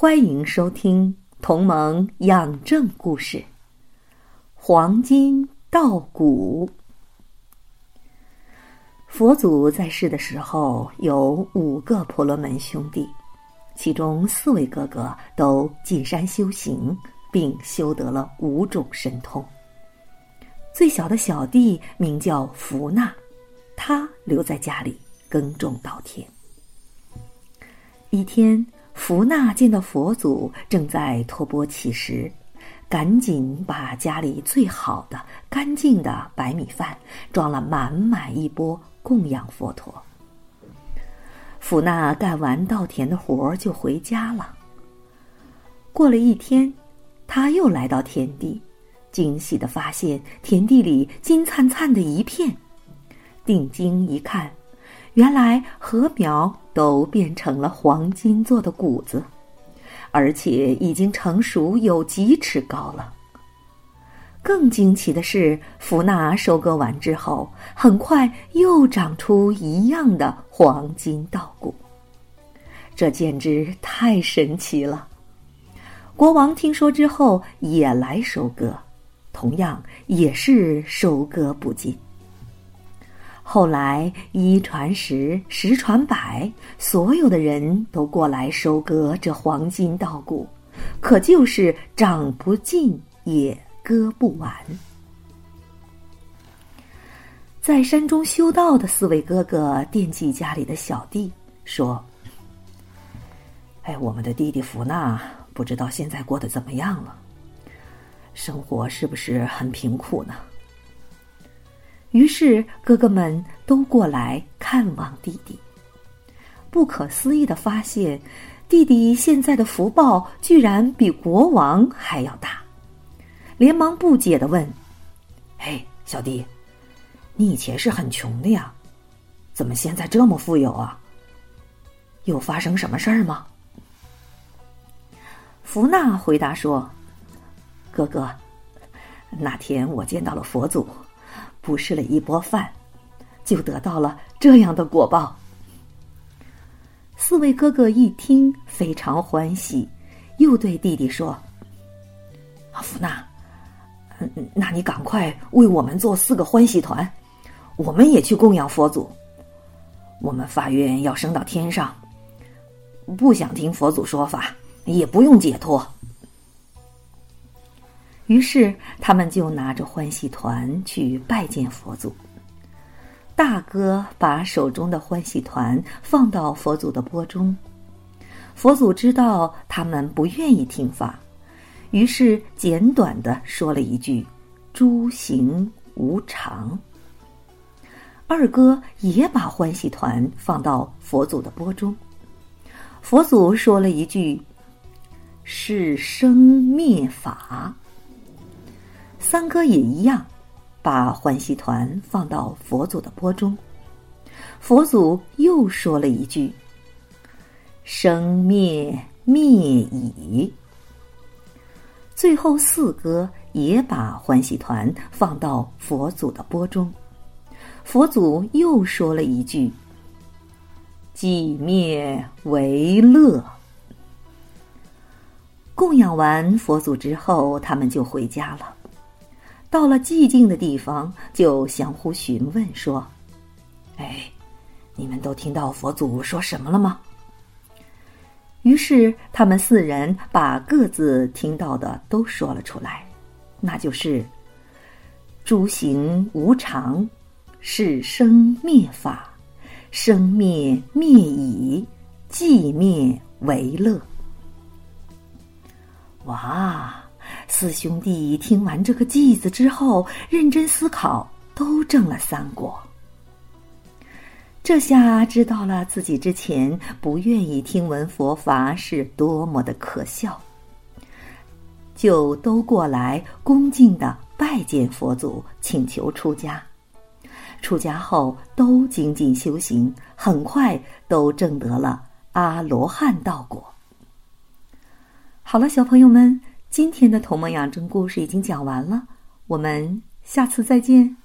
欢迎收听《同盟养正故事》。黄金稻谷。佛祖在世的时候有五个婆罗门兄弟，其中四位哥哥都进山修行，并修得了五种神通。最小的小弟名叫福纳，他留在家里耕种稻田。一天。福娜见到佛祖正在托钵乞食，赶紧把家里最好的、干净的白米饭装了满满一钵供养佛陀。福娜干完稻田的活儿就回家了。过了一天，他又来到田地，惊喜的发现田地里金灿灿的一片，定睛一看。原来禾苗都变成了黄金做的谷子，而且已经成熟有几尺高了。更惊奇的是，福纳收割完之后，很快又长出一样的黄金稻谷。这简直太神奇了！国王听说之后也来收割，同样也是收割不尽。后来一传十，十传百，所有的人都过来收割这黄金稻谷，可就是长不尽也割不完。在山中修道的四位哥哥惦记家里的小弟，说：“哎，我们的弟弟福纳不知道现在过得怎么样了，生活是不是很贫苦呢？”于是，哥哥们都过来看望弟弟。不可思议的发现，弟弟现在的福报居然比国王还要大，连忙不解的问：“嘿，小弟，你以前是很穷的呀，怎么现在这么富有啊？有发生什么事儿吗？”福纳回答说：“哥哥，那天我见到了佛祖。”布施了一钵饭，就得到了这样的果报。四位哥哥一听非常欢喜，又对弟弟说：“阿福纳，那你赶快为我们做四个欢喜团，我们也去供养佛祖。我们发愿要升到天上，不想听佛祖说法，也不用解脱。”于是，他们就拿着欢喜团去拜见佛祖。大哥把手中的欢喜团放到佛祖的钵中，佛祖知道他们不愿意听法，于是简短的说了一句：“诸行无常。”二哥也把欢喜团放到佛祖的钵中，佛祖说了一句：“是生灭法。”三哥也一样，把欢喜团放到佛祖的钵中。佛祖又说了一句：“生灭灭已。”最后四哥也把欢喜团放到佛祖的钵中。佛祖又说了一句：“寂灭为乐。”供养完佛祖之后，他们就回家了。到了寂静的地方，就相互询问说：“哎，你们都听到佛祖说什么了吗？”于是他们四人把各自听到的都说了出来，那就是：“诸行无常，是生灭法，生灭灭已，寂灭为乐。”哇！四兄弟听完这个偈子之后，认真思考，都证了三果。这下知道了自己之前不愿意听闻佛法是多么的可笑，就都过来恭敬的拜见佛祖，请求出家。出家后都精进修行，很快都证得了阿罗汉道果。好了，小朋友们，今天的《童梦养成》故事已经讲完了，我们下次再见。